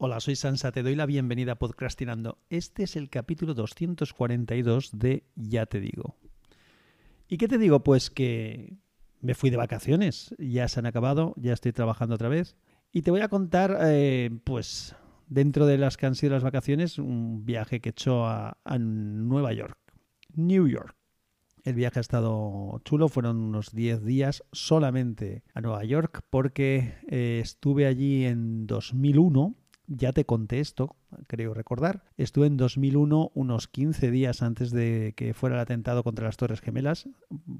Hola, soy Sansa, te doy la bienvenida a Podcastinando. Este es el capítulo 242 de Ya te digo. ¿Y qué te digo? Pues que me fui de vacaciones, ya se han acabado, ya estoy trabajando otra vez. Y te voy a contar, eh, pues, dentro de las que han sido las vacaciones, un viaje que he hecho a, Nueva York, New York. El viaje ha estado chulo, fueron unos 10 días solamente a Nueva York porque eh, estuve allí en 2001 ya te conté esto, creo recordar. Estuve en 2001, unos 15 días antes de que fuera el atentado contra las Torres Gemelas.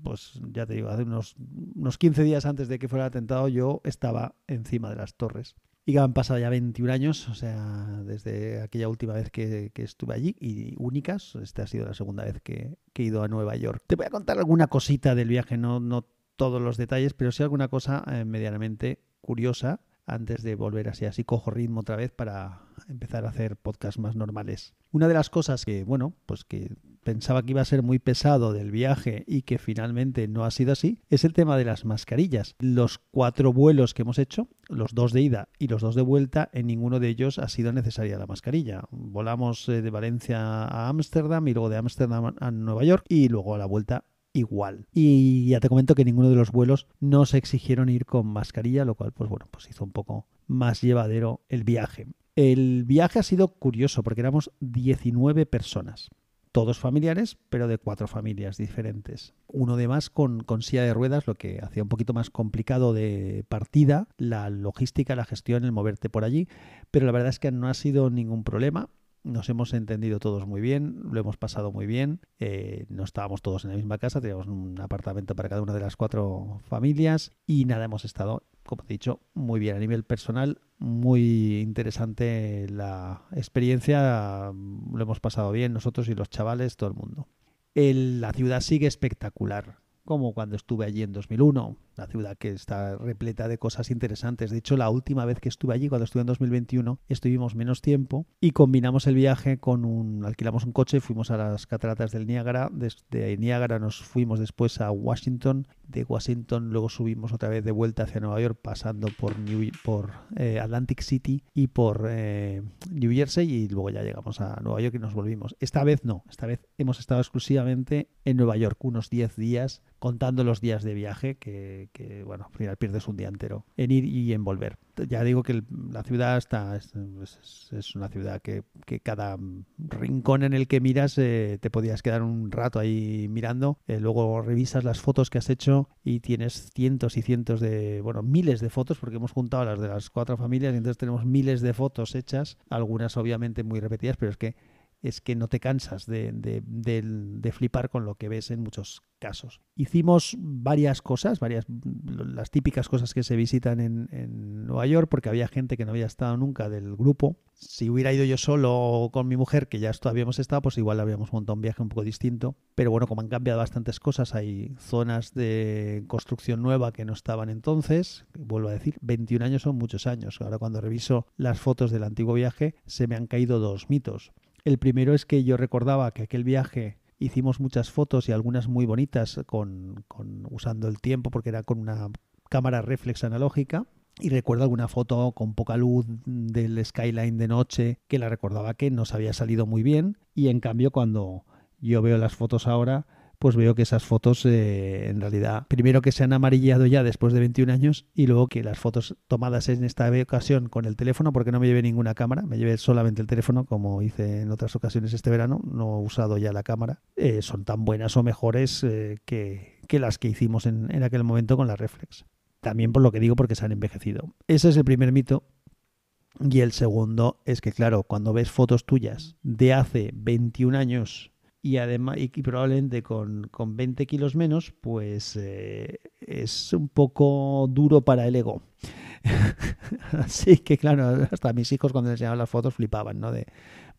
Pues ya te digo, hace unos, unos 15 días antes de que fuera el atentado yo estaba encima de las torres. Y que han pasado ya 21 años, o sea, desde aquella última vez que, estuve allí, y únicas, esta ha sido la segunda vez que, he ido a Nueva York. Te voy a contar alguna cosita del viaje, no, no todos los detalles, pero sí alguna cosa eh, medianamente curiosa antes de volver así, así cojo ritmo otra vez para empezar a hacer podcasts más normales. Una de las cosas que, bueno, pues que pensaba que iba a ser muy pesado del viaje y que finalmente no ha sido así, es el tema de las mascarillas. Los cuatro vuelos que hemos hecho, los dos de ida y los dos de vuelta, en ninguno de ellos ha sido necesaria la mascarilla. Volamos eh, de Valencia a Ámsterdam y luego de Ámsterdam a Nueva York y luego a la vuelta igual. Y ya te comento que ninguno de los vuelos no se exigieron ir con mascarilla, lo cual, pues bueno, pues hizo un poco más llevadero el viaje. El viaje ha sido curioso porque éramos 19 personas. Todos familiares, pero de cuatro familias diferentes. Uno de más con, con silla de ruedas, lo que hacía un poquito más complicado de partida, la logística, la gestión, el moverte por allí. Pero la verdad es que no ha sido ningún problema nos hemos entendido todos muy bien, lo hemos pasado muy bien, eh, no estábamos todos en la misma casa, teníamos un apartamento para cada una de las cuatro familias y nada, hemos estado, como he dicho, muy bien a nivel personal, muy interesante la experiencia, lo hemos pasado bien nosotros y los chavales, todo el mundo. la ciudad sigue espectacular como cuando estuve allí en 2001, la ciudad que está repleta de cosas interesantes. De hecho, la última vez que estuve allí, cuando estuve en 2021, estuvimos menos tiempo y combinamos el viaje con un... alquilamos un coche, fuimos a las cataratas del Niágara, desde Niágara nos fuimos después a Washington, de Washington luego subimos otra vez de vuelta hacia Nueva York, pasando por, New, por eh, Atlantic City y por eh, New Jersey y luego ya llegamos a Nueva York y nos volvimos. Esta vez no, esta vez hemos estado exclusivamente en Nueva York, unos 10 días contando los días de viaje, que, bueno, al final pierdes un día entero en ir y en volver. Ya digo que la ciudad está es, una ciudad que, cada rincón en el que miras eh, te podías quedar un rato ahí mirando. Eh, luego revisas las fotos que has hecho y tienes cientos y cientos de, bueno, miles de fotos, porque hemos juntado las de las cuatro familias y entonces tenemos miles de fotos hechas, algunas obviamente muy repetidas, pero es que es que no te cansas de, de, flipar con lo que ves en muchos casos. Hicimos varias cosas, varias las típicas cosas que se visitan en, en, Nueva York, porque había gente que no había estado nunca del grupo. Si hubiera ido yo solo o con mi mujer, que ya habíamos estado, pues igual habríamos montado un viaje un poco distinto. Pero bueno, como han cambiado bastantes cosas, hay zonas de construcción nueva que no estaban entonces. Vuelvo a decir, 21 años son muchos años. Ahora cuando reviso las fotos del antiguo viaje, se me han caído dos mitos. El primero es que yo recordaba que aquel viaje hicimos muchas fotos y algunas muy bonitas con, usando el tiempo porque era con una cámara reflex analógica. Y recuerdo alguna foto con poca luz del skyline de noche que la recordaba que nos había salido muy bien. Y en cambio cuando yo veo las fotos ahora pues veo que esas fotos eh, en realidad, primero que se han amarillado ya después de 21 años y luego que las fotos tomadas en esta ocasión con el teléfono, porque no me llevé ninguna cámara, me llevé solamente el teléfono como hice en otras ocasiones este verano, no he usado ya la cámara, eh, son tan buenas o mejores eh, que, que, las que hicimos en, en aquel momento con la reflex. También por lo que digo porque se han envejecido. Ese es el primer mito y el segundo es que, claro, cuando ves fotos tuyas de hace 21 años y además y, probablemente con, con, 20 kilos menos, pues eh, es un poco duro para el ego. Así que claro, hasta mis hijos cuando les enseñaban las fotos flipaban, ¿no? De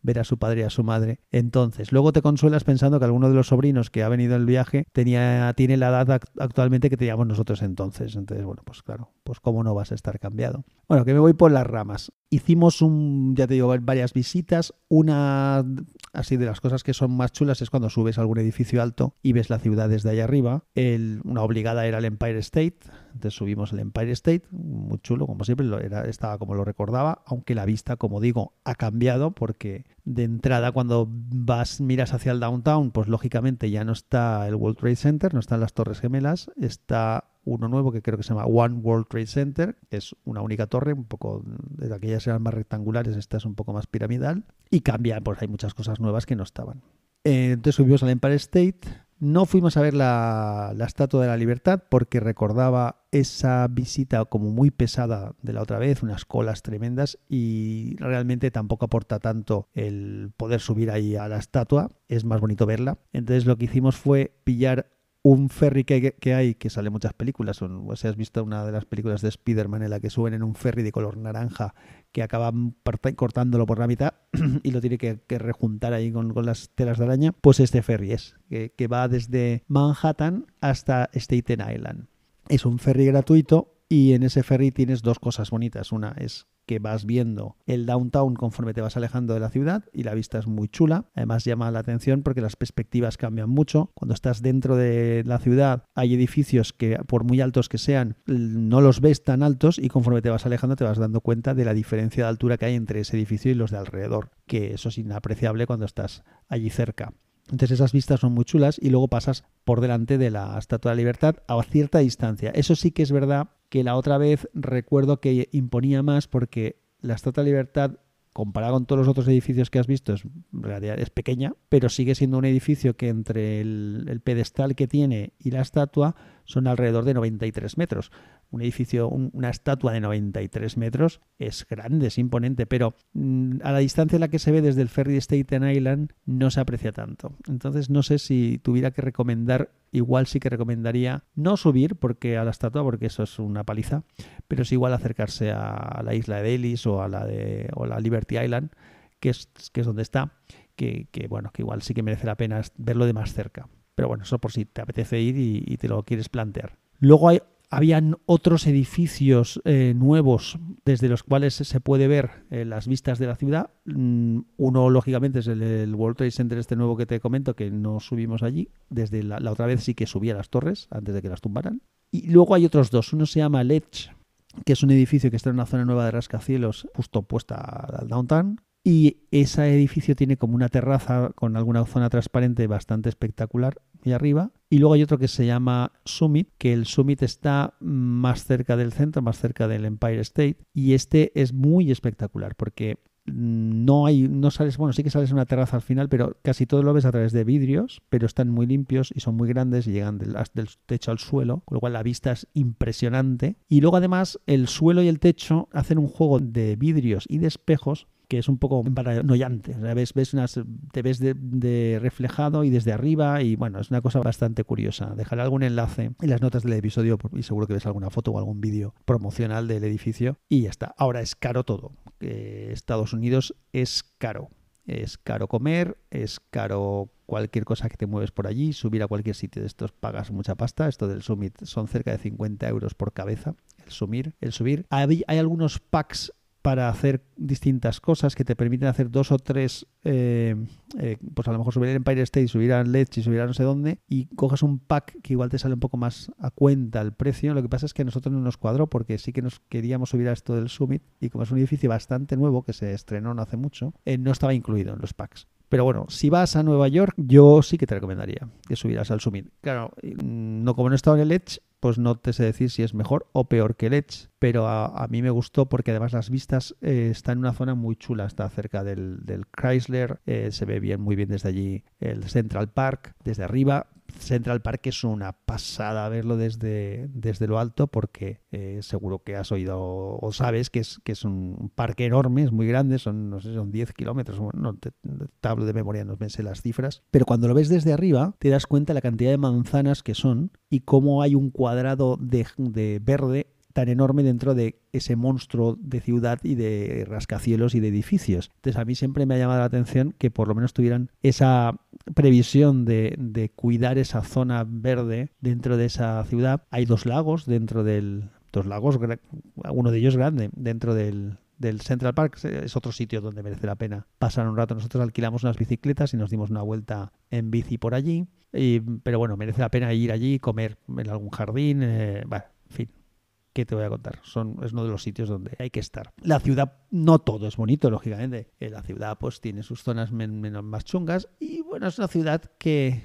ver a su padre y a su madre. Entonces, luego te consuelas pensando que alguno de los sobrinos que ha venido en el viaje tenía, tiene la edad actualmente que teníamos nosotros entonces. Entonces, bueno, pues claro, pues cómo no vas a estar cambiado. Bueno, que me voy por las ramas. Hicimos un, ya te digo, varias visitas. Una así de las cosas que son más chulas es cuando subes a algún edificio alto y ves la ciudad desde allá arriba. El, una obligada era el Empire State. Entonces subimos el Empire State, muy chulo, como siempre, estaba como lo recordaba, aunque la vista, como digo, ha cambiado porque de entrada cuando vas, miras hacia el downtown, pues lógicamente ya no está el World Trade Center, no están las Torres Gemelas, está uno nuevo que creo que se llama One World Trade Center, es una única torre, un poco de aquellas eran más rectangulares, esta es un poco más piramidal y cambia, pues hay muchas cosas nuevas que no estaban. Eh, entonces subimos al Empire State, no fuimos a ver la, la, Estatua de la Libertad porque recordaba esa visita como muy pesada de la otra vez, unas colas tremendas y realmente tampoco aporta tanto el poder subir ahí a la estatua, es más bonito verla. Entonces lo que hicimos fue pillar un ferry que, hay, que sale en muchas películas, o si has visto una de las películas de Spider-Man en la que suben en un ferry de color naranja que acaban cortándolo por la mitad y lo tiene que, rejuntar ahí con, las telas de araña, pues este ferry es, que va desde Manhattan hasta Staten Island. Es un ferry gratuito y en ese ferry tienes dos cosas bonitas. Una es que vas viendo el downtown conforme te vas alejando de la ciudad y la vista es muy chula. Además llama la atención porque las perspectivas cambian mucho. Cuando estás dentro de la ciudad hay edificios que por muy altos que sean no los ves tan altos y conforme te vas alejando te vas dando cuenta de la diferencia de altura que hay entre ese edificio y los de alrededor, que eso es inapreciable cuando estás allí cerca. Entonces esas vistas son muy chulas y luego pasas por delante de la Estatua de la Libertad a cierta distancia. Eso sí que es verdad que la otra vez recuerdo que imponía más porque la Estatua de la Libertad comparada con todos los otros edificios que has visto, es, es pequeña, pero sigue siendo un edificio que entre el, pedestal que tiene y la estatua son alrededor de 93 metros un edificio, una estatua de 93 metros, es grande, es imponente, pero mm, a la distancia en la que se ve desde el ferry Staten Island no se aprecia tanto. Entonces no sé si tuviera que recomendar, igual sí que recomendaría no subir porque a la estatua, porque eso es una paliza, pero sí igual acercarse a la isla de Ellis o a la de o la Liberty Island, que es, que es donde está, que, que bueno, que igual sí que merece la pena verlo de más cerca. Pero bueno, eso por si te apetece ir y, y te lo quieres plantear. Luego hay habían otros edificios eh, nuevos desde los cuales se puede ver eh, las vistas de la ciudad. Mm, uno, lógicamente, es el, World Trade Center, este nuevo que te comento, que no subimos allí. Desde la, otra vez sí que subía las torres antes de que las tumbaran. Y luego hay otros dos. Uno se llama Ledge, que es un edificio que está en una zona nueva de rascacielos, justo opuesta al downtown, y ese edificio tiene como una terraza con alguna zona transparente bastante espectacular y arriba. Y luego hay otro que se llama Summit, que el Summit está más cerca del centro, más cerca del Empire State. Y este es muy espectacular porque no hay, no sales, bueno, sí que sales una terraza al final, pero casi todo lo ves a través de vidrios, pero están muy limpios y son muy grandes y llegan del, del, techo al suelo, con lo cual la vista es impresionante. Y luego además el suelo y el techo hacen un juego de vidrios y de espejos que es un poco paranoiante. ves, ves unas, te ves de, reflejado y desde arriba y bueno, es una cosa bastante curiosa. Dejaré algún enlace en las notas del episodio y seguro que ves alguna foto o algún vídeo promocional del edificio y ya está. Ahora es caro todo. Estados Unidos es caro. Es caro comer, es caro cualquier cosa que te mueves por allí, subir a cualquier sitio de estos pagas mucha pasta. Esto del Summit son cerca de 50 euros por cabeza. El subir, el subir. Hay algunos packs para hacer distintas cosas que te permiten hacer dos o tres, eh, eh, pues a lo mejor subir el Empire State, subir a Ledge y subir a no sé dónde, y coges un pack que igual te sale un poco más a cuenta el precio. Lo que pasa es que a nosotros no nos cuadró porque sí que nos queríamos subir a esto del Summit y como es un edificio bastante nuevo que se estrenó no hace mucho, eh, no estaba incluido en los packs. Pero bueno, si vas a Nueva York, yo sí que te recomendaría que subieras al Summit. Claro, no como no estaba en el Edge, pues no te sé decir si es mejor o peor que Edge, pero a, mí me gustó porque además las vistas eh, están en una zona muy chula, está cerca del, Chrysler, eh, se ve bien, muy bien desde allí el Central Park, desde arriba, Central Park es una pasada verlo desde, desde lo alto porque eh, seguro que has oído o sabes que es, que es un parque enorme, es muy grande, son, no sé, son 10 kilómetros, no te, hablo de memoria, no sé las cifras, pero cuando lo ves desde arriba te das cuenta de la cantidad de manzanas que son y cómo hay un cuadrado de, de verde tan enorme dentro de ese monstruo de ciudad y de rascacielos y de edificios. Entonces a mí siempre me ha llamado la atención que por lo menos tuvieran esa previsión de, de cuidar esa zona verde dentro de esa ciudad. Hay dos lagos dentro del... Dos lagos, uno de ellos grande, dentro del, Central Park es otro sitio donde merece la pena pasar un rato. Nosotros alquilamos unas bicicletas y nos dimos una vuelta en bici por allí. Y, pero bueno, merece la pena ir allí, comer en algún jardín. Eh, bueno, en fin, ¿qué te voy a contar? Son, es uno de los sitios donde hay que estar. La ciudad, no todo es bonito, lógicamente. Eh, la ciudad pues tiene sus zonas menos más chungas y bueno, es una ciudad que,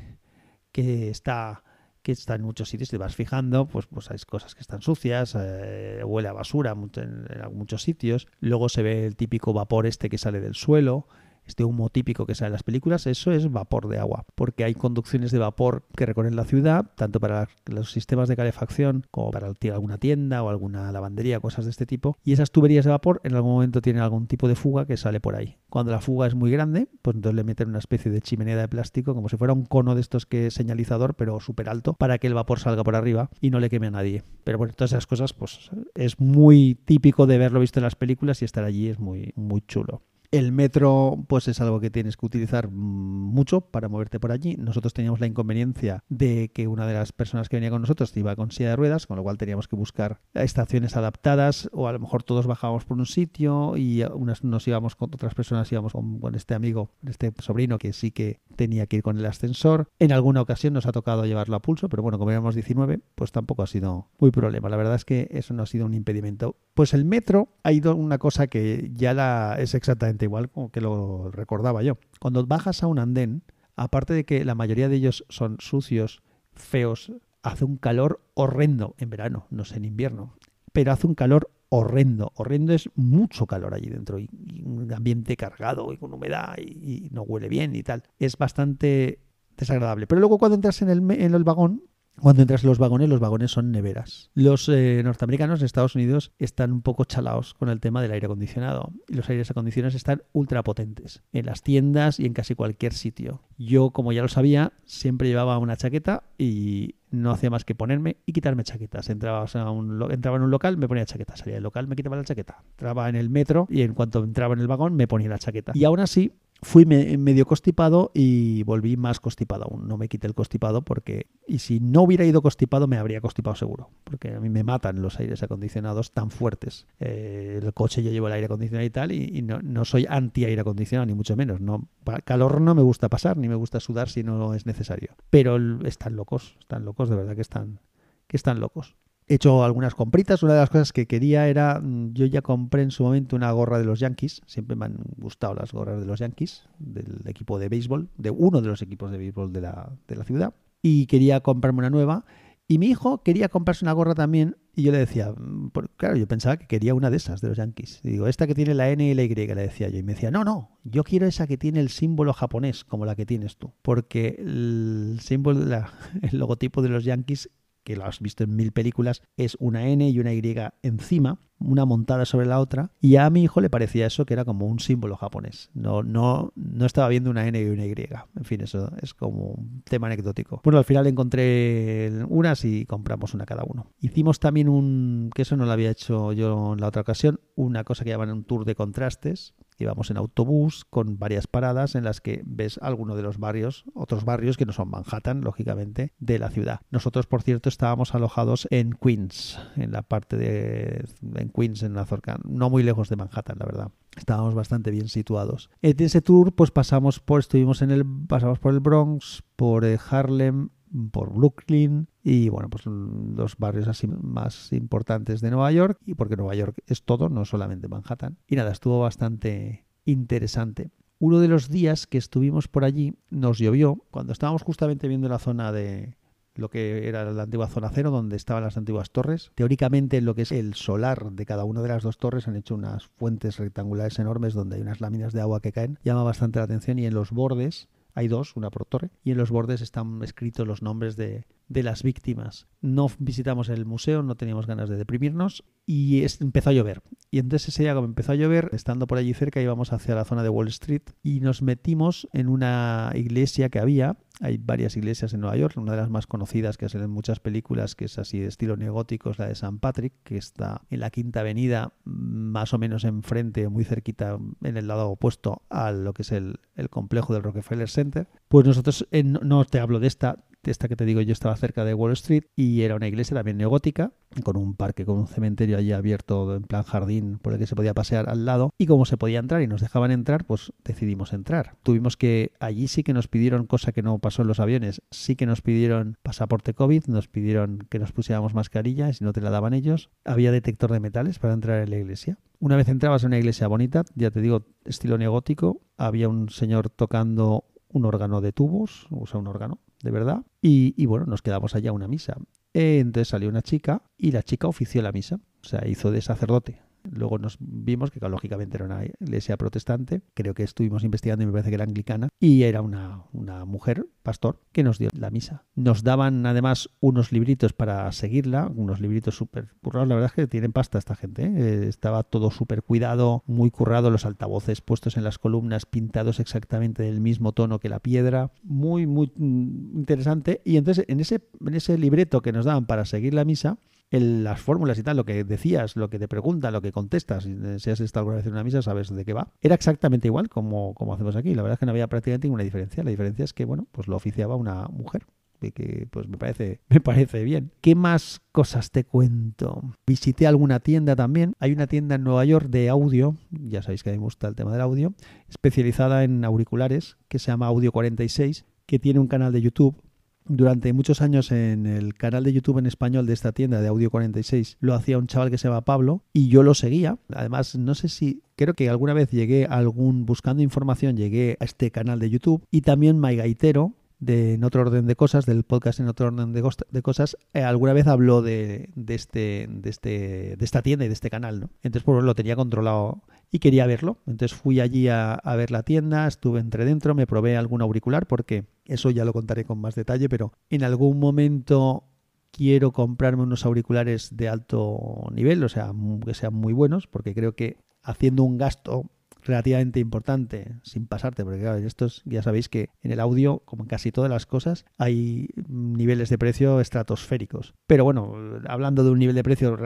que está que está en muchos sitios, te vas fijando, pues, pues hay cosas que están sucias, eh, huele a basura en, en, muchos sitios, luego se ve el típico vapor este que sale del suelo, este humo típico que sale en las películas, eso es vapor de agua, porque hay conducciones de vapor que recorren la ciudad, tanto para los sistemas de calefacción como para alguna tienda o alguna lavandería, cosas de este tipo, y esas tuberías de vapor en algún momento tienen algún tipo de fuga que sale por ahí. Cuando la fuga es muy grande, pues entonces le meten una especie de chimenea de plástico, como si fuera un cono de estos que es señalizador, pero súper alto, para que el vapor salga por arriba y no le queme a nadie. Pero bueno, todas esas cosas, pues es muy típico de verlo visto en las películas y estar allí es muy, muy chulo. El metro, pues es algo que tienes que utilizar mucho para moverte por allí. Nosotros teníamos la inconveniencia de que una de las personas que venía con nosotros iba con silla de ruedas, con lo cual teníamos que buscar estaciones adaptadas o a lo mejor todos bajábamos por un sitio y unas nos íbamos con otras personas, íbamos con, con este amigo, este sobrino que sí que tenía que ir con el ascensor. En alguna ocasión nos ha tocado llevarlo a pulso, pero bueno, como éramos 19, pues tampoco ha sido muy problema. La verdad es que eso no ha sido un impedimento. Pues el metro ha ido una cosa que ya la es exactamente igual como que lo recordaba yo. Cuando bajas a un andén, aparte de que la mayoría de ellos son sucios, feos, hace un calor horrendo en verano, no sé en invierno, pero hace un calor horrendo. Horrendo es mucho calor allí dentro y, un ambiente cargado y con humedad y, no huele bien y tal. Es bastante desagradable. Pero luego cuando entras en el, en el vagón, cuando entras en los vagones, los vagones son neveras. Los eh, norteamericanos en Estados Unidos están un poco chalaos con el tema del aire acondicionado. Y los aires acondicionados están ultra potentes en las tiendas y en casi cualquier sitio. Yo, como ya lo sabía, siempre llevaba una chaqueta y no hacía más que ponerme y quitarme chaquetas. Entraba, en un local, me ponía chaqueta. Salía del local, me quitaba la chaqueta. Entraba en el metro y en cuanto entraba en el vagón, me ponía la chaqueta. Y aún así, fui medio constipado y volví más constipado aún. No me quité el constipado porque, y si no hubiera ido constipado, me habría constipado seguro. Porque a mí me matan los aires acondicionados tan fuertes. Eh, el coche yo llevo el aire acondicionado y tal, y, no, no, soy anti aire acondicionado, ni mucho menos. No, calor no me gusta pasar, ni me gusta sudar si no es necesario. Pero están locos, están locos, de verdad que están, que están locos. He hecho algunas compritas. Una de las cosas que quería era, mm, yo ya compré en su momento una gorra de los Yankees. Siempre me han gustado las gorras de los Yankees, del equipo de béisbol, de uno de los equipos de béisbol de la, de la ciudad. Y quería comprarme una nueva. Y mi hijo quería comprarse una gorra también. Y yo le decía, mm, claro, yo pensaba que quería una de esas, de los Yankees. Y digo, esta que tiene la N y la Y, le decía yo. Y me decía, no, no, yo quiero esa que tiene el símbolo japonés, como la que tienes tú. Porque el símbolo, el logotipo de los Yankees que lo has visto en mil películas, es una N y una Y encima, una montada sobre la otra, y a mi hijo le parecía eso que era como un símbolo japonés. No, no, no estaba viendo una N y una Y. En fin, eso es como un tema anecdótico. Bueno, al final encontré unas y compramos una cada uno. Hicimos también un, que eso no lo había hecho yo en la otra ocasión, una cosa que llaman un tour de contrastes, Íbamos en autobús con varias paradas en las que ves alguno de los barrios, otros barrios que no son Manhattan, lógicamente, de la ciudad. Nosotros, por cierto, estábamos alojados en Queens, en la parte de en Queens, en la Zorca, no muy lejos de Manhattan, la verdad. Estábamos bastante bien situados. En ese tour, pues pasamos por, estuvimos en el, pasamos por el Bronx, por eh, Harlem, por Brooklyn y bueno, pues los barrios así más importantes de Nueva York y porque Nueva York es todo, no solamente Manhattan. Y nada, estuvo bastante interesante. Uno de los días que estuvimos por allí nos llovió cuando estábamos justamente viendo la zona de lo que era la antigua zona cero, donde estaban las antiguas torres. Teóricamente, lo que es el solar de cada una de las dos torres han hecho unas fuentes rectangulares enormes donde hay unas láminas de agua que caen. Llama bastante la atención y en los bordes hay dos, una por torre, y en los bordes están escritos los nombres de, de las víctimas. No visitamos el museo, no teníamos ganas de deprimirnos y empezó a llover. Y entonces ese día como empezó a llover, estando por allí cerca íbamos hacia la zona de Wall Street y nos metimos en una iglesia que había. Hay varias iglesias en Nueva York, una de las más conocidas que salen en muchas películas, que es así de estilo neogótico, es la de San Patrick, que está en la Quinta Avenida, más o menos enfrente, muy cerquita, en el lado opuesto a lo que es el, complejo del Rockefeller Center. Pues nosotros, no te hablo de esta, esta que te digo yo estaba cerca de Wall Street y era una iglesia también neogótica, con un parque, con un cementerio allí abierto en plan jardín por el que se podía pasear al lado. Y como se podía entrar y nos dejaban entrar, pues decidimos entrar. Tuvimos que, allí sí que nos pidieron, cosa que no pasó en los aviones, sí que nos pidieron pasaporte COVID, nos pidieron que nos pusiéramos mascarilla y si no te la daban ellos. Había detector de metales para entrar en la iglesia. Una vez entrabas en una iglesia bonita, ya te digo, estilo neogótico, había un señor tocando un órgano de tubos, o sea, un órgano de verdad, y, bueno, nos quedamos allá a una misa. Entonces salió una chica y la chica ofició la misa, o sea, hizo de sacerdote. Luego nos vimos que lógicamente era una iglesia protestante, creo que estuvimos investigando y me parece que era anglicana, y era una, una mujer, pastor, que nos dio la misa. Nos daban además unos libritos para seguirla, unos libritos súper currados, la verdad es que tienen pasta esta gente, ¿eh? estaba todo súper cuidado, muy currado, los altavoces puestos en las columnas, pintados exactamente del mismo tono que la piedra, muy, muy mm, interesante. Y entonces en ese, en ese libreto que nos daban para seguir la misa, las fórmulas y tal, lo que decías, lo que te preguntan, lo que contestas, si has estado alguna vez en una misa, sabes de qué va. Era exactamente igual como, como hacemos aquí. La verdad es que no había prácticamente ninguna diferencia. La diferencia es que, bueno, pues lo oficiaba una mujer que pues me parece, me parece bien. ¿Qué más cosas te cuento? Visité alguna tienda también. Hay una tienda en Nueva York de audio, ya sabéis que a mí me gusta el tema del audio, especializada en auriculares, que se llama Audio 46, que tiene un canal de YouTube durante muchos años en el canal de YouTube en español de esta tienda de Audio 46 lo hacía un chaval que se llama Pablo y yo lo seguía. Además, no sé si creo que alguna vez llegué a algún buscando información, llegué a este canal de YouTube y también Gaitero de En otro orden de cosas, del podcast En otro orden de, cosas, eh, alguna vez habló de, de, este, de, este, de esta tienda y de este canal, ¿no? Entonces, pues lo tenía controlado y quería verlo. Entonces fui allí a, a, ver la tienda, estuve entre dentro, me probé algún auricular porque eso ya lo contaré con más detalle, pero en algún momento quiero comprarme unos auriculares de alto nivel, o sea, que sean muy buenos, porque creo que haciendo un gasto relativamente importante, sin pasarte, porque claro, estos ya sabéis que en el audio, como en casi todas las cosas, hay niveles de precio estratosféricos. Pero bueno, hablando de un nivel de precio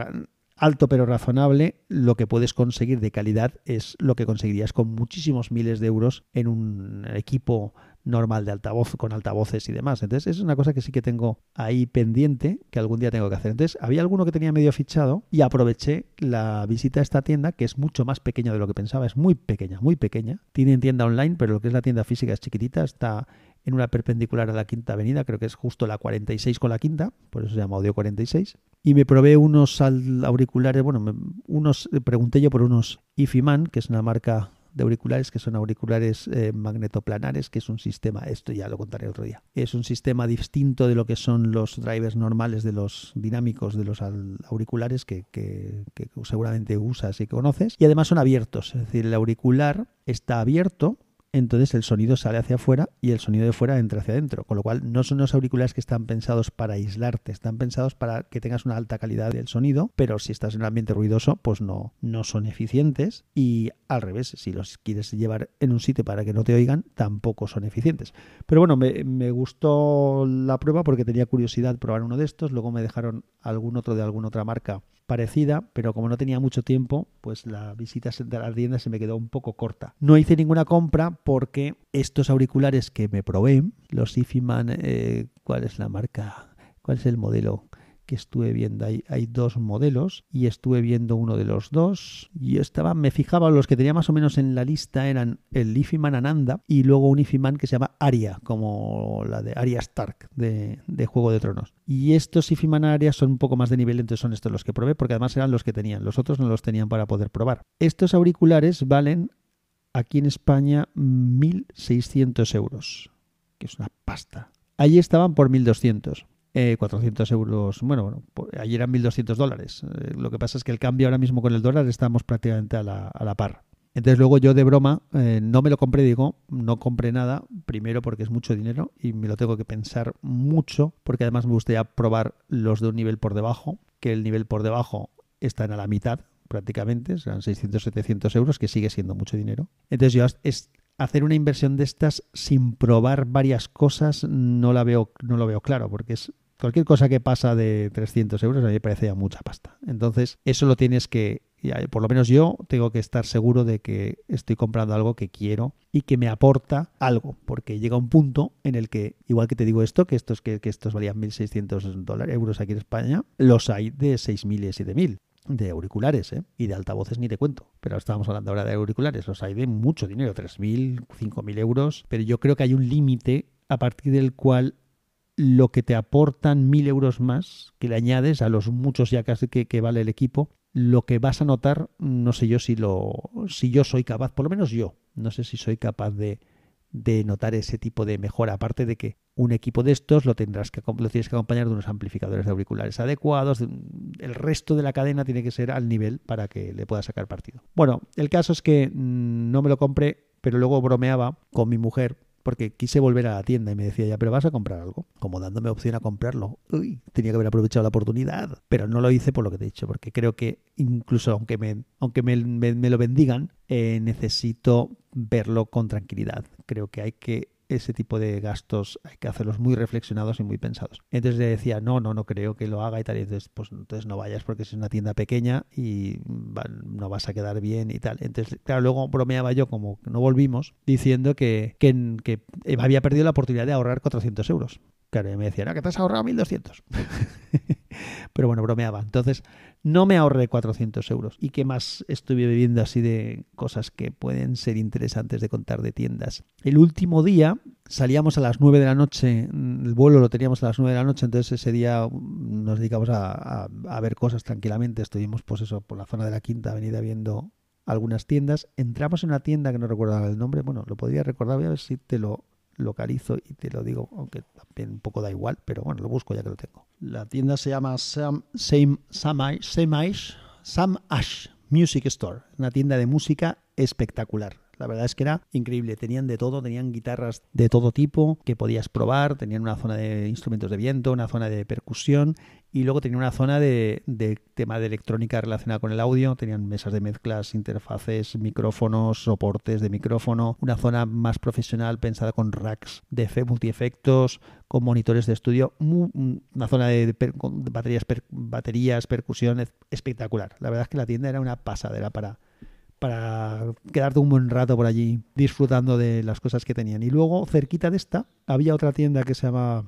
alto pero razonable, lo que puedes conseguir de calidad es lo que conseguirías con muchísimos miles de euros en un equipo normal de altavoz, con altavoces y demás. Entonces, es una cosa que sí que tengo ahí pendiente, que algún día tengo que hacer. Entonces, había alguno que tenía medio fichado y aproveché la visita a esta tienda, que es mucho más pequeña de lo que pensaba, es muy pequeña, muy pequeña. Tienen tienda online, pero lo que es la tienda física es chiquitita, está en una perpendicular a la quinta avenida, creo que es justo la 46 con la quinta, por eso se llama Audio 46. Y me probé unos auriculares, bueno, unos, pregunté yo por unos Ifiman, que es una marca de auriculares que son auriculares eh, magnetoplanares, que es un sistema, esto ya lo contaré otro día, es un sistema distinto de lo que son los drivers normales de los dinámicos de los auriculares que, que seguramente usas y conoces, y además son abiertos, es decir, el auricular está abierto entonces el sonido sale hacia afuera y el sonido de fuera entra hacia adentro. Con lo cual no son unos auriculares que están pensados para aislarte, están pensados para que tengas una alta calidad del sonido, pero si estás en un ambiente ruidoso, pues no, no son eficientes y al revés, si los quieres llevar en un sitio para que no te oigan, tampoco son eficientes. Pero bueno, me, me gustó la prueba porque tenía curiosidad probar uno de estos, luego me dejaron algún otro de alguna otra marca parecida, pero como no tenía mucho tiempo, pues la visita de la tienda se me quedó un poco corta. No hice ninguna compra porque estos auriculares que me probé, los Ifiman, eh, ¿cuál es la marca? ¿Cuál es el modelo? Que estuve viendo. Hay, hay dos modelos y estuve viendo uno de los dos. Y estaba, me fijaba, los que tenía más o menos en la lista eran el Ifiman Ananda y luego un Ifiman que se llama Aria, como la de Aria Stark de, de Juego de Tronos. Y estos Ifiman Aria son un poco más de nivel, entonces son estos los que probé, porque además eran los que tenían. Los otros no los tenían para poder probar. Estos auriculares valen aquí en España 1.600 euros, que es una pasta. Allí estaban por 1.200. 400 eh, euros, bueno, bueno, ayer eran 1.200 dólares. Eh, lo que pasa es que el cambio ahora mismo con el dólar estamos prácticamente a la, a la par. Entonces luego yo de broma eh, no me lo compré, digo, no compré nada, primero porque es mucho dinero y me lo tengo que pensar mucho, porque además me gustaría probar los de un nivel por debajo, que el nivel por debajo están a la mitad prácticamente, serán 600, 700 euros, que sigue siendo mucho dinero. Entonces yo es hacer una inversión de estas sin probar varias cosas no la veo, no lo veo claro, porque es cualquier cosa que pasa de 300 euros a mí me parece ya mucha pasta. Entonces, eso lo tienes que, por lo menos yo tengo que estar seguro de que estoy comprando algo que quiero y que me aporta algo, porque llega un punto en el que, igual que te digo esto, que estos, que, que estos valían 1.600 dólares, euros aquí en España, los hay de 6.000 y 7.000 de auriculares ¿eh? y de altavoces ni te cuento. Pero estábamos hablando ahora de auriculares, los hay de mucho dinero, 3.000, 5.000 euros, pero yo creo que hay un límite a partir del cual lo que te aportan 1.000 euros más, que le añades a los muchos ya casi que, que vale el equipo, lo que vas a notar, no sé yo si lo si yo soy capaz, por lo menos yo, no sé si soy capaz de, de notar ese tipo de mejora, aparte de que un equipo de estos lo tendrás que lo tienes que acompañar de unos amplificadores de auriculares adecuados, el resto de la cadena tiene que ser al nivel para que le pueda sacar partido. Bueno, el caso es que mm, no me lo compré, pero luego bromeaba con mi mujer porque quise volver a la tienda y me decía ya, pero vas a comprar algo, como dándome opción a comprarlo. Uy, tenía que haber aprovechado la oportunidad, pero no lo hice por lo que te he dicho, porque creo que incluso aunque me, aunque me, lo bendigan, eh, necesito verlo con tranquilidad. Creo que hay que ese tipo de gastos hay que hacerlos muy reflexionados y muy pensados. Entonces le decía, no, no, no creo que lo haga y tal. Y entonces, pues entonces no vayas porque es una tienda pequeña y no vas a quedar bien y tal. Entonces, claro, luego bromeaba yo como no volvimos diciendo que, que, había perdido la oportunidad de ahorrar 400 euros. Claro, y me decía, no, que te has ahorrado 1200. Pero bueno, bromeaba. Entonces, no me ahorré 400 euros. ¿Y qué más estuve viviendo así de cosas que pueden ser interesantes de contar de tiendas? El último día salíamos a las 9 de la noche, el vuelo lo teníamos a las 9 de la noche, entonces ese día nos dedicamos a, a ver cosas tranquilamente. Estuvimos, pues eso, por la zona de la Quinta Avenida viendo algunas tiendas. Entramos en una tienda que no recuerdo el nombre, bueno, lo podría recordar, voy a ver si te lo localizo y te lo digo, aunque también un poco da igual, pero bueno, lo busco ya que lo tengo. La tienda se llama Sam, Sam Ash Music Store, una tienda de música espectacular. La verdad es que era increíble. Tenían de todo, tenían guitarras de todo tipo que podías probar, tenían una zona de instrumentos de viento, una zona de percusión y luego tenían una zona de, tema de electrónica relacionada con el audio. Tenían mesas de mezclas, interfaces, micrófonos, soportes de micrófono, una zona más profesional pensada con racks de multiefectos, con monitores de estudio, una zona de, baterías, baterías, percusión espectacular. La verdad es que la tienda era una pasadera para para quedarte un buen rato por allí disfrutando de las cosas que tenían. Y luego, cerquita de esta, había otra tienda que se llama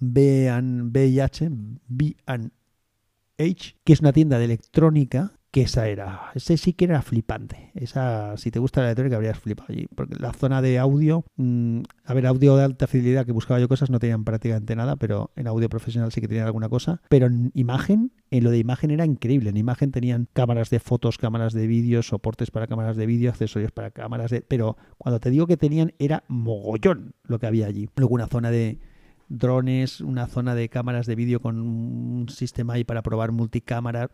B&H, B&H, que es una tienda de electrónica que esa era, ese sí que era flipante. Esa, si te gusta la electrónica, habrías flipado allí. Porque la zona de audio, mm, a ver, audio de alta fidelidad que buscaba yo cosas, no tenían prácticamente nada, pero en audio profesional sí que tenían alguna cosa. Pero en imagen, en lo de imagen era increíble. En imagen tenían cámaras de fotos, cámaras de vídeo, soportes para cámaras de vídeo, accesorios para cámaras de. Pero cuando te digo que tenían, era mogollón lo que había allí. Luego una zona de drones, una zona de cámaras de vídeo con un sistema ahí para probar multicámaras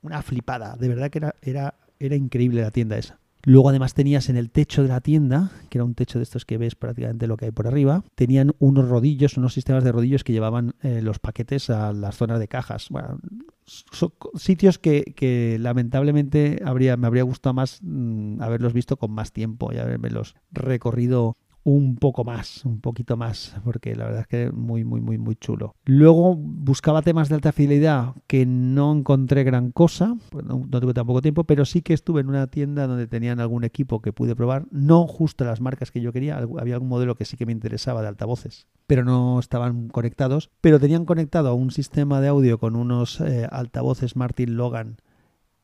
una flipada. De verdad que era, era, era increíble la tienda esa. Luego además tenías en el techo de la tienda, que era un techo de estos que ves prácticamente lo que hay por arriba, tenían unos rodillos, unos sistemas de rodillos que llevaban eh, los paquetes a las zonas de cajas. Bueno, son sitios que, que lamentablemente habría, me habría gustado más mm, haberlos visto con más tiempo y habermelos recorrido un poco más, un poquito más, porque la verdad es que muy, muy, muy, muy chulo. Luego buscaba temas de alta fidelidad que no encontré gran cosa, pues no, tuve tampoco tiempo, pero sí que estuve en una tienda donde tenían algún equipo que pude probar, no justo las marcas que yo quería, había algún modelo que sí que me interesaba de altavoces, pero no estaban conectados, pero tenían conectado a un sistema de audio con unos eh, altavoces Martin Logan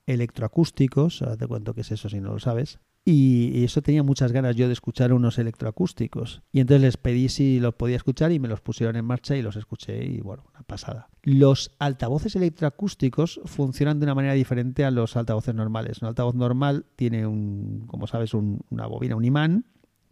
electroacústicos, ahora te cuento qué es eso si no lo sabes, y eso tenía muchas ganas yo de escuchar unos electroacústicos. Y entonces les pedí si los podía escuchar y me los pusieron en marcha y los escuché y bueno, una pasada. Los altavoces electroacústicos funcionan de una manera diferente a los altavoces normales. Un altavoz normal tiene un, como sabes, una bobina, un imán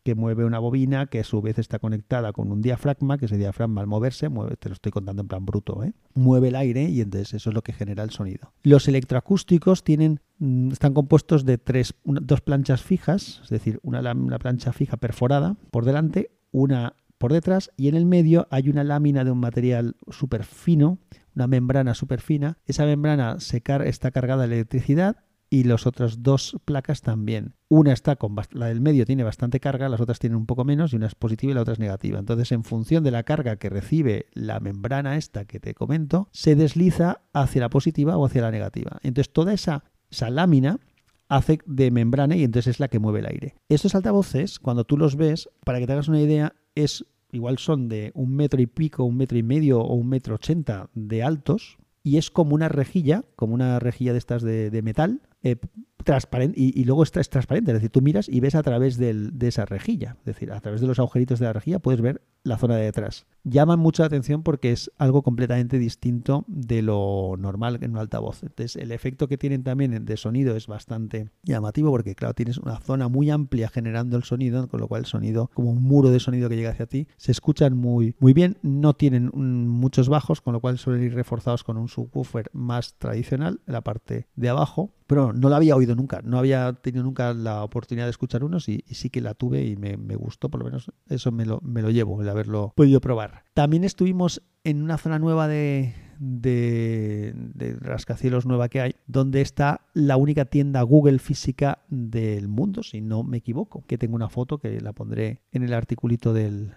que mueve una bobina que a su vez está conectada con un diafragma, que ese diafragma al moverse, mueve, te lo estoy contando en plan bruto, ¿eh? mueve el aire y entonces eso es lo que genera el sonido. Los electroacústicos tienen, mm, están compuestos de tres, dos planchas fijas, es decir, una, una plancha fija perforada por delante, una por detrás y en el medio hay una lámina de un material súper fino, una membrana súper fina. Esa membrana se está cargada de electricidad y las otras dos placas también. Una está con la del medio tiene bastante carga, las otras tienen un poco menos y una es positiva y la otra es negativa. Entonces, en función de la carga que recibe la membrana esta que te comento, se desliza hacia la positiva o hacia la negativa. Entonces, toda esa, esa lámina hace de membrana y entonces es la que mueve el aire. Estos altavoces, cuando tú los ves, para que te hagas una idea, es igual son de un metro y pico, un metro y medio o un metro ochenta de altos y es como una rejilla, como una rejilla de estas de, de metal, eh, transparente y, luego es transparente, es decir, tú miras y ves a través de esa rejilla, es decir, a través de los agujeritos de la rejilla puedes ver la zona de detrás. Llaman mucho la atención porque es algo completamente distinto de lo normal en un altavoz. Entonces, el efecto que tienen también de sonido es bastante llamativo porque, claro, tienes una zona muy amplia generando el sonido, con lo cual el sonido, como un muro de sonido que llega hacia ti, se escuchan muy, muy bien. No tienen muchos bajos, con lo cual suelen ir reforzados con un subwoofer más tradicional en la parte de abajo pero no la había oído nunca, no había tenido nunca la oportunidad de escuchar unos y, sí que la tuve y me, gustó, por lo menos eso me lo, me lo llevo, el haberlo podido probar. También estuvimos en una zona nueva de, de, de, rascacielos nueva que hay, donde está la única tienda Google física del mundo, si no me equivoco, que tengo una foto que la pondré en el articulito del,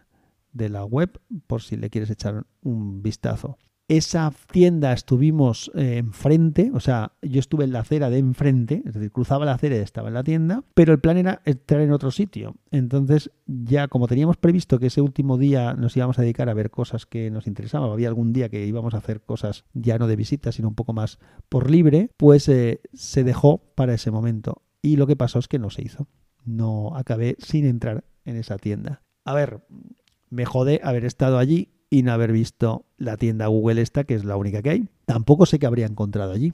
de la web por si le quieres echar un vistazo. Esa tienda estuvimos eh, enfrente, o sea, yo estuve en la acera de enfrente, es decir, cruzaba la acera y estaba en la tienda, pero el plan era estar en otro sitio. Entonces, ya como teníamos previsto que ese último día nos íbamos a dedicar a ver cosas que nos interesaban, había algún día que íbamos a hacer cosas ya no de visita, sino un poco más por libre, pues eh, se dejó para ese momento. Y lo que pasó es que no se hizo. No acabé sin entrar en esa tienda. A ver, me jode haber estado allí y no haber visto la tienda Google esta, que es la única que hay. Tampoco sé qué habría encontrado allí.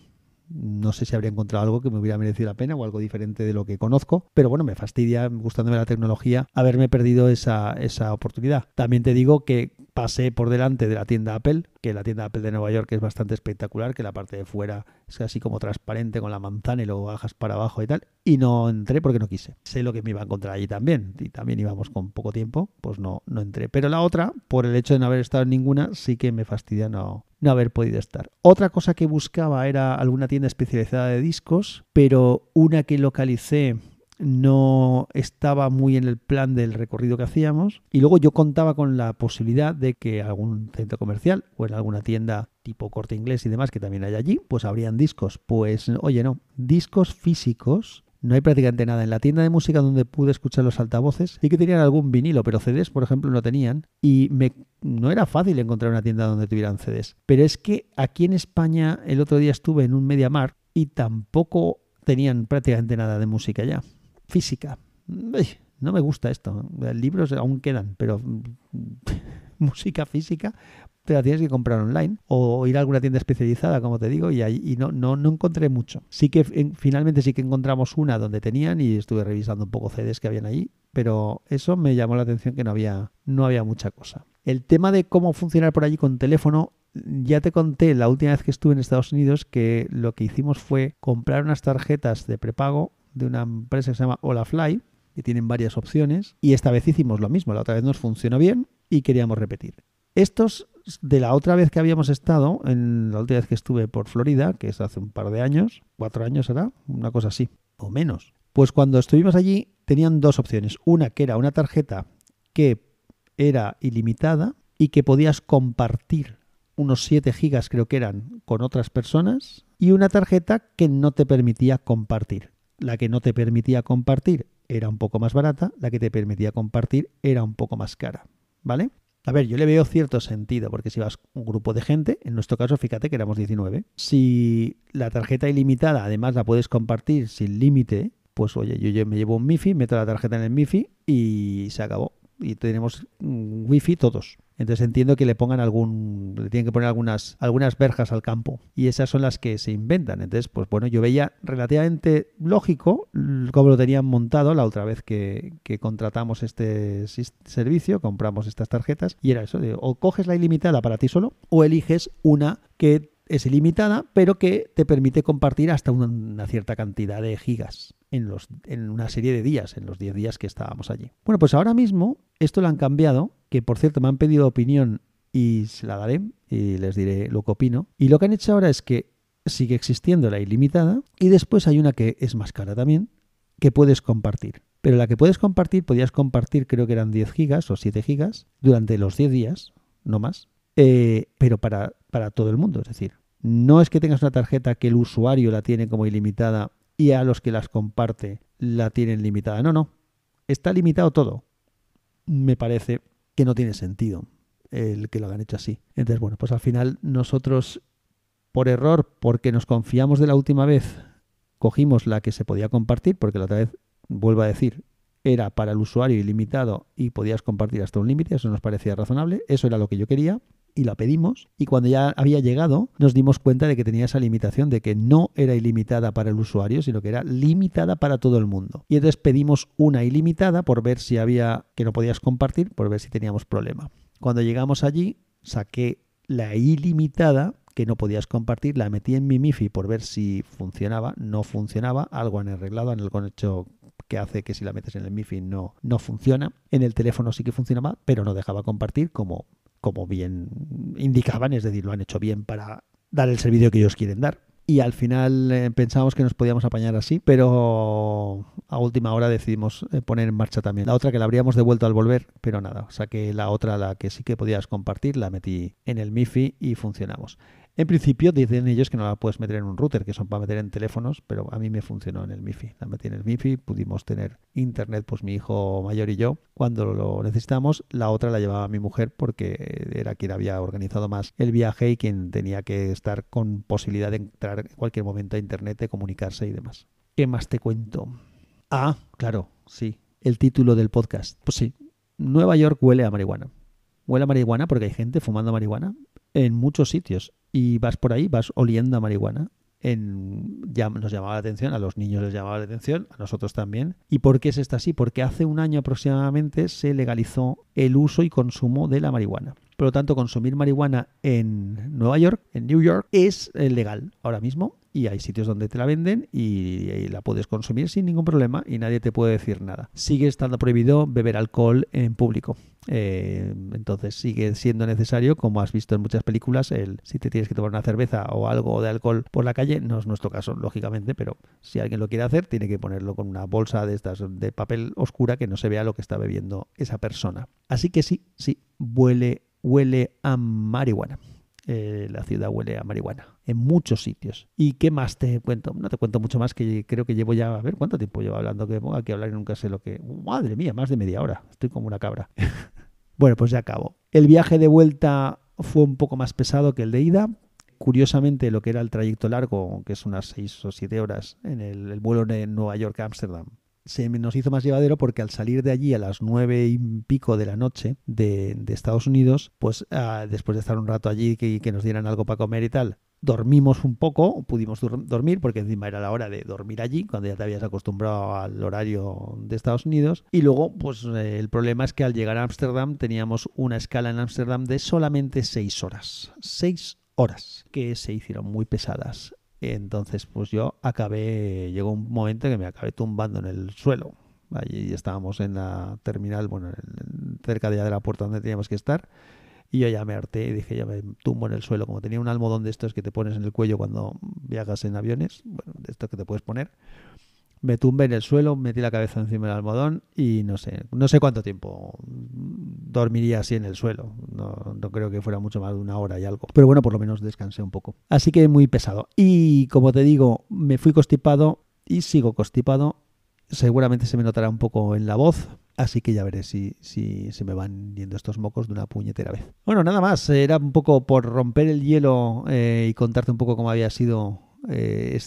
No sé si habría encontrado algo que me hubiera merecido la pena o algo diferente de lo que conozco, pero bueno, me fastidia, gustándome la tecnología, haberme perdido esa, esa oportunidad. También te digo que pasé por delante de la tienda Apple, que la tienda Apple de Nueva York es bastante espectacular, que la parte de fuera es así como transparente con la manzana y luego bajas para abajo y tal, y no entré porque no quise. Sé lo que me iba a encontrar allí también, y también íbamos con poco tiempo, pues no, no entré. Pero la otra, por el hecho de no haber estado en ninguna, sí que me fastidia no, no haber podido estar. Otra cosa que buscaba era alguna tienda especializada de discos, pero una que localicé no estaba muy en el plan del recorrido que hacíamos. Y luego yo contaba con la posibilidad de que algún centro comercial o en alguna tienda tipo corte inglés y demás que también hay allí, pues habrían discos. Pues oye, no, discos físicos. No hay prácticamente nada. En la tienda de música donde pude escuchar los altavoces, sí que tenían algún vinilo, pero CDs, por ejemplo, no tenían. Y me, no era fácil encontrar una tienda donde tuvieran CDs. Pero es que aquí en España, el otro día estuve en un MediaMarkt y tampoco tenían prácticamente nada de música ya física. no me gusta esto. Libros aún quedan, pero música física te la tienes que comprar online o ir a alguna tienda especializada, como te digo, y ahí no, no, no encontré mucho. Sí que finalmente sí que encontramos una donde tenían y estuve revisando un poco CDs que habían ahí, pero eso me llamó la atención que no había, no había mucha cosa. El tema de cómo funcionar por allí con teléfono ya te conté la última vez que estuve en Estados Unidos que lo que hicimos fue comprar unas tarjetas de prepago de una empresa que se llama Olafly, que tienen varias opciones, y esta vez hicimos lo mismo, la otra vez nos funcionó bien y queríamos repetir. Estos de la otra vez que habíamos estado, en la última vez que estuve por Florida, que es hace un par de años, cuatro años será, una cosa así, o menos. Pues cuando estuvimos allí tenían dos opciones. Una que era una tarjeta que era ilimitada y que podías compartir unos 7 gigas creo que eran con otras personas y una tarjeta que no te permitía compartir la que no te permitía compartir era un poco más barata, la que te permitía compartir era un poco más cara, ¿vale? A ver, yo le veo cierto sentido, porque si vas un grupo de gente, en nuestro caso, fíjate que éramos 19, si la tarjeta ilimitada además la puedes compartir sin límite, pues oye, yo, me llevo un MIFI, meto la tarjeta en el MIFI y se acabó. Y tenemos wifi todos. Entonces entiendo que le pongan algún, le tienen que poner algunas, algunas verjas al campo. Y esas son las que se inventan. Entonces, pues bueno, yo veía relativamente lógico cómo lo tenían montado la otra vez que, contratamos este servicio, compramos estas tarjetas. Y era eso, de, o coges la ilimitada para ti solo, o eliges una que es ilimitada, pero que te permite compartir hasta una, cierta cantidad de gigas en, los, en una serie de días, en los 10 días que estábamos allí. Bueno, pues ahora mismo esto lo han cambiado, que por cierto me han pedido opinión y se la daré y les diré lo que opino. Y lo que han hecho ahora es que sigue existiendo la ilimitada y después hay una que es más cara también, que puedes compartir. Pero la que puedes compartir, podías compartir creo que eran 10 gigas o 7 gigas durante los 10 días, no más, eh, pero para, para todo el mundo. Es decir, no es que tengas una tarjeta que el usuario la tiene como ilimitada y a los que las comparte la tienen limitada. No, no. Está limitado todo. Me parece que no tiene sentido el que lo hagan hecho así. Entonces, bueno, pues al final nosotros, por error, porque nos confiamos de la última vez, cogimos la que se podía compartir, porque la otra vez, vuelvo a decir, era para el usuario ilimitado y podías compartir hasta un límite, eso nos parecía razonable, eso era lo que yo quería y la pedimos y cuando ya había llegado nos dimos cuenta de que tenía esa limitación de que no era ilimitada para el usuario, sino que era limitada para todo el mundo. Y entonces pedimos una ilimitada por ver si había que no podías compartir, por ver si teníamos problema. Cuando llegamos allí, saqué la ilimitada que no podías compartir, la metí en mi MIFI por ver si funcionaba, no funcionaba, algo han arreglado, el hecho que hace que si la metes en el MIFI no, no funciona. En el teléfono sí que funcionaba, pero no dejaba compartir como, como bien indicaban, es decir, lo han hecho bien para dar el servicio que ellos quieren dar. Y al final eh, pensábamos que nos podíamos apañar así, pero a última hora decidimos eh, poner en marcha también. La otra que la habríamos devuelto al volver, pero nada, saqué la otra, la que sí que podías compartir, la metí en el MIFI y funcionamos. En principio dicen ellos que no la puedes meter en un router, que son para meter en teléfonos, pero a mí me funcionó en el MIFI. La metí en el MIFI, pudimos tener internet, pues mi hijo mayor y yo, cuando lo necesitamos. La otra la llevaba mi mujer porque era quien había organizado más el viaje y quien tenía que estar con posibilidad de entrar en cualquier momento a internet, de comunicarse y demás. ¿Qué más te cuento? Ah, claro, sí. El título del podcast. Pues sí, Nueva York huele a marihuana. Huele a marihuana porque hay gente fumando marihuana en muchos sitios y vas por ahí, vas oliendo a marihuana. En, ya nos llamaba la atención, a los niños les llamaba la atención, a nosotros también. ¿Y por qué es esto así? Porque hace un año aproximadamente se legalizó el uso y consumo de la marihuana. Por lo tanto, consumir marihuana en Nueva York, en New York, es eh, legal ahora mismo y hay sitios donde te la venden y, la puedes consumir sin ningún problema y nadie te puede decir nada. Sigue estando prohibido beber alcohol en público. Eh, entonces sigue siendo necesario, como has visto en muchas películas, el si te tienes que tomar una cerveza o algo de alcohol por la calle, no es nuestro caso, lógicamente, pero si alguien lo quiere hacer, tiene que ponerlo con una bolsa de estas de papel oscura que no se vea lo que está bebiendo esa persona. Así que sí, sí, huele, huele a marihuana. Eh, la ciudad huele a marihuana en muchos sitios. ¿Y qué más te cuento? No te cuento mucho más que creo que llevo ya, a ver, ¿cuánto tiempo llevo hablando? Que aquí hablar y nunca sé lo que... Madre mía, más de media hora. Estoy como una cabra. bueno, pues ya acabo. El viaje de vuelta fue un poco más pesado que el de ida. Curiosamente, lo que era el trayecto largo, que es unas seis o siete horas en el, el vuelo de Nueva York a Ámsterdam, se nos hizo más llevadero porque al salir de allí a las nueve y pico de la noche de, Estados Unidos, pues ah, después de estar un rato allí que, que nos dieran algo para comer y tal, dormimos un poco, pudimos dormir porque encima era la hora de dormir allí, cuando ya te habías acostumbrado al horario de Estados Unidos. Y luego, pues eh, el problema es que al llegar a Ámsterdam teníamos una escala en Ámsterdam de solamente seis horas. Seis horas que se hicieron muy pesadas. Entonces, pues yo acabé, llegó un momento que me acabé tumbando en el suelo. Allí estábamos en la terminal, bueno, cerca de, ya de la puerta donde teníamos que estar. Y yo ya me harté y dije, ya me tumbo en el suelo. Como tenía un almohadón de estos que te pones en el cuello cuando viajas en aviones, bueno, de estos que te puedes poner, me tumbé en el suelo, metí la cabeza encima del almohadón y no sé, no sé cuánto tiempo dormiría así en el suelo. No, no, creo que fuera mucho más de una hora y algo. Pero bueno, por lo menos descansé un poco. Así que muy pesado. Y como te digo, me fui constipado y sigo constipado. Seguramente se me notará un poco en la voz. Así que ya veré si, si se me van yendo estos mocos de una puñetera vez. Bueno, nada más. Era un poco por romper el hielo eh, y contarte un poco cómo había sido Eh,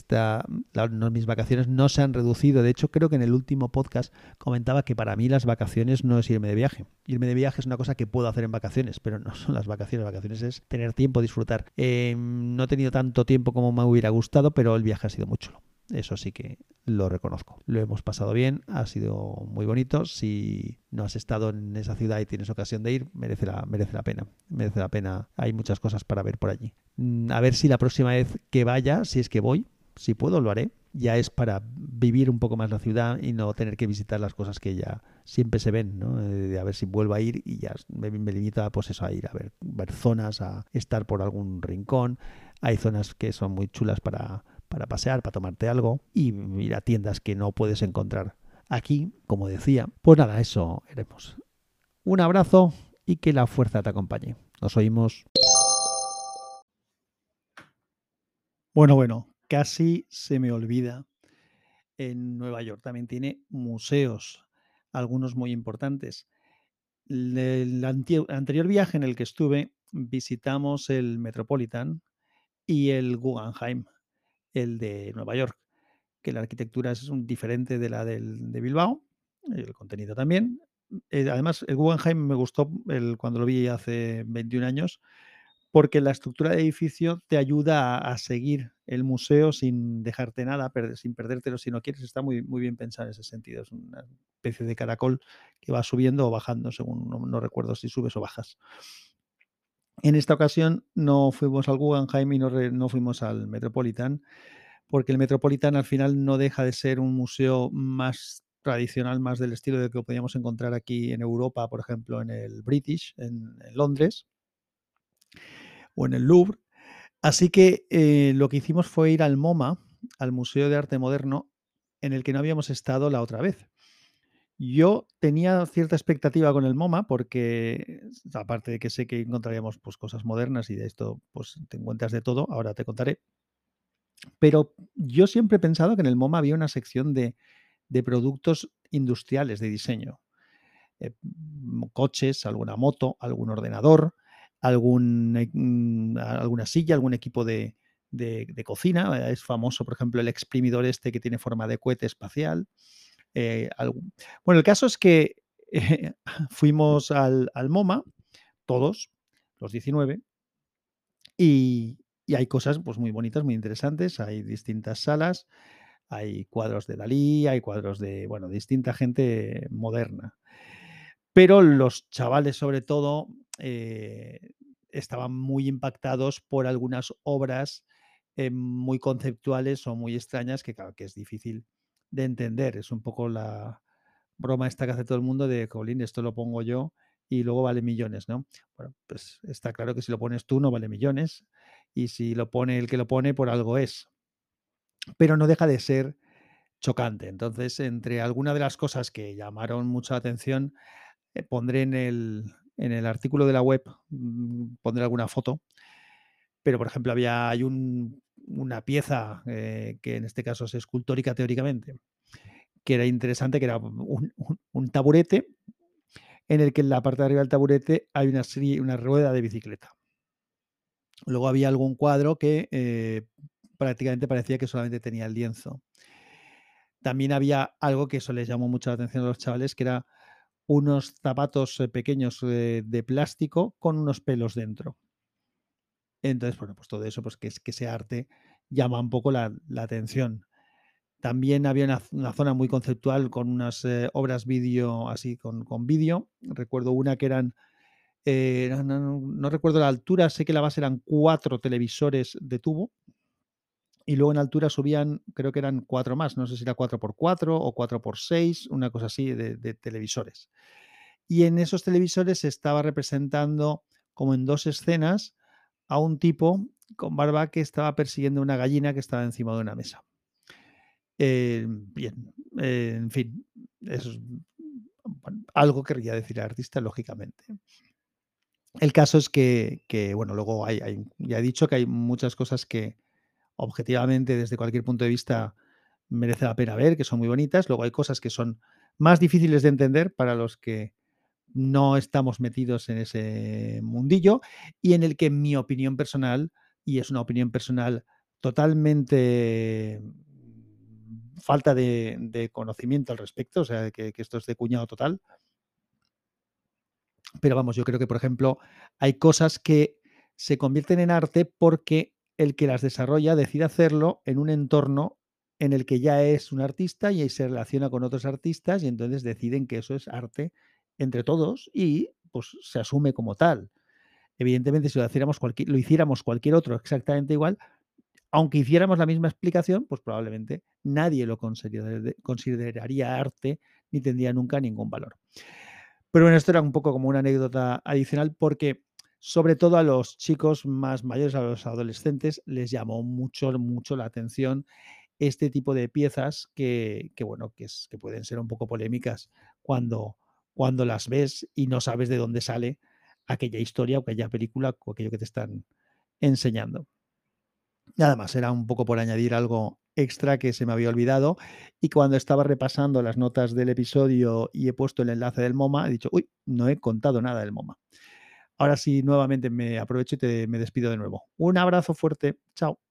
mis vacaciones no se han reducido. De hecho, creo que en el último podcast comentaba que para mí las vacaciones no es irme de viaje. Irme de viaje es una cosa que puedo hacer en vacaciones, pero no son las vacaciones. Vacaciones es tener tiempo, disfrutar. Em, no he tenido tanto tiempo como me hubiera gustado, pero el viaje ha sido muy chulo. Eso sí que lo reconozco. Lo hemos pasado bien, ha sido muy bonito. Si no has estado en esa ciudad y tienes ocasión de ir, merece la, merece la pena. Merece la pena. Hay muchas cosas para ver por allí. Mm, a ver si la próxima vez que vaya, si es que voy, si puedo, lo haré. Ya es para vivir un poco más la ciudad y no tener que visitar las cosas que ya siempre se ven, ¿no? Eh, a ver si vuelvo a ir y ya me, me limita pues eso a ir a ver, ver zonas, a estar por algún rincón. Hay zonas que son muy chulas para para pasear, para tomarte algo y ir a tiendas que no puedes encontrar aquí, como decía. Pues nada, eso haremos. Un abrazo y que la fuerza te acompañe. Nos oímos. Bueno, bueno, casi se me olvida. En Nueva York también tiene museos, algunos muy importantes. El anterior viaje en el que estuve visitamos el Metropolitan y el Guggenheim el de Nueva York, que la arquitectura es un diferente de la del, de Bilbao, el contenido también. Eh, además, el Guggenheim me gustó el, cuando lo vi hace 21 años, porque la estructura de edificio te ayuda a, seguir el museo sin dejarte nada, sin perdértelo si no quieres. Está muy, muy bien pensado en ese sentido. Es una especie de caracol que va subiendo o bajando, según no, recuerdo si subes o bajas. En esta ocasión no fuimos al Guggenheim y no, no fuimos al Metropolitan, porque el Metropolitan al final no deja de ser un museo más tradicional, más del estilo de que podíamos encontrar aquí en Europa, por ejemplo, en el British, en, Londres, o en el Louvre. Así que eh, lo que hicimos fue ir al MoMA, al Museo de Arte Moderno, en el que no habíamos estado la otra vez. Yo tenía cierta expectativa con el MoMA porque, aparte de que sé que encontraríamos pues, cosas modernas y de esto pues, te encuentras de todo, ahora te contaré. Pero yo siempre he pensado que en el MoMA había una sección de, productos industriales de diseño. Eh, coches, alguna moto, algún ordenador, algún, e, mm, alguna silla, algún equipo de, cocina. Es famoso, por ejemplo, el exprimidor este que tiene forma de cohete espacial. Eh, bueno, el caso es que fuimos al, MoMA, todos, los 19, y, hay cosas pues, muy bonitas, muy interesantes. Hay distintas salas, hay cuadros de Dalí, hay cuadros de, bueno, distinta gente moderna. Pero los chavales, sobre todo, eh, estaban muy impactados por algunas obras eh, muy conceptuales o muy extrañas que, claro, que es difícil de entender. Es un poco la broma esta que hace todo el mundo de, Colín, esto lo pongo yo y luego vale millones, ¿no? Bueno, pues está claro que si lo pones tú no vale millones y si lo pone el que lo pone por algo es. Pero no deja de ser chocante. Entonces, entre algunas de las cosas que llamaron mucha atención, eh, pondré en el, en el artículo de la web, mm, pondré alguna foto. Pero, por ejemplo, había hay un una pieza eh, que en este caso es escultórica teóricamente, que era interesante, que era un, taburete en el que en la parte de arriba del taburete hay una, una rueda de bicicleta. Luego había algún cuadro que eh, prácticamente parecía que solamente tenía el lienzo. También había algo que eso les llamó mucho la atención a los chavales, que era unos zapatos eh, pequeños de plástico con unos pelos dentro. Entonces, bueno, pues todo eso, pues que, que ese arte llama un poco la, atención. También había una, zona muy conceptual con unas eh, obras vídeo, así con, con vídeo. Recuerdo una que eran, eh, no, recuerdo la altura, sé que la base eran cuatro televisores de tubo. Y luego en altura subían, creo que eran cuatro más, no sé si era 4x4 o 4x6, una cosa así de televisores. Y en esos televisores se estaba representando como en dos escenas a un tipo con barba que estaba persiguiendo una gallina que estaba encima de una mesa. Eh, bien, eh, en fin, es algo querría decir el artista, lógicamente. El caso es que, bueno, luego hay, ya he dicho que hay muchas cosas que objetivamente, desde cualquier punto de vista, merece la pena ver, que son muy bonitas. Luego hay cosas que son más difíciles de entender para los que no estamos metidos en ese mundillo y en el que, mi opinión personal, y es una opinión personal totalmente falta de, conocimiento al respecto, o sea, que, esto es de cuñado total. Pero vamos, yo creo que, por ejemplo, hay cosas que se convierten en arte porque el que las desarrolla decide hacerlo en un entorno en el que ya es un artista y se relaciona con otros artistas y entonces deciden que eso es arte entre todos y pues se asume como tal. Evidentemente, si lo, hiciéramos cualquier, otro exactamente igual, aunque hiciéramos la misma explicación, pues probablemente nadie lo consideraría arte ni tendría nunca ningún valor. Pero bueno, esto era un poco como una anécdota adicional porque sobre todo a los chicos más mayores, a los adolescentes, les llamó mucho, mucho la atención este tipo de piezas que, bueno, que pueden ser un poco polémicas cuando, cuando las ves y no sabes de dónde sale aquella historia o aquella película o aquello que te están enseñando. Nada más, era un poco por añadir algo extra que se me había olvidado y cuando estaba repasando las notas del episodio y he puesto el enlace del MoMA, he dicho, uy, no he contado nada del MoMA. Ahora sí, nuevamente me aprovecho y te, me despido de nuevo. Un abrazo fuerte. Chao.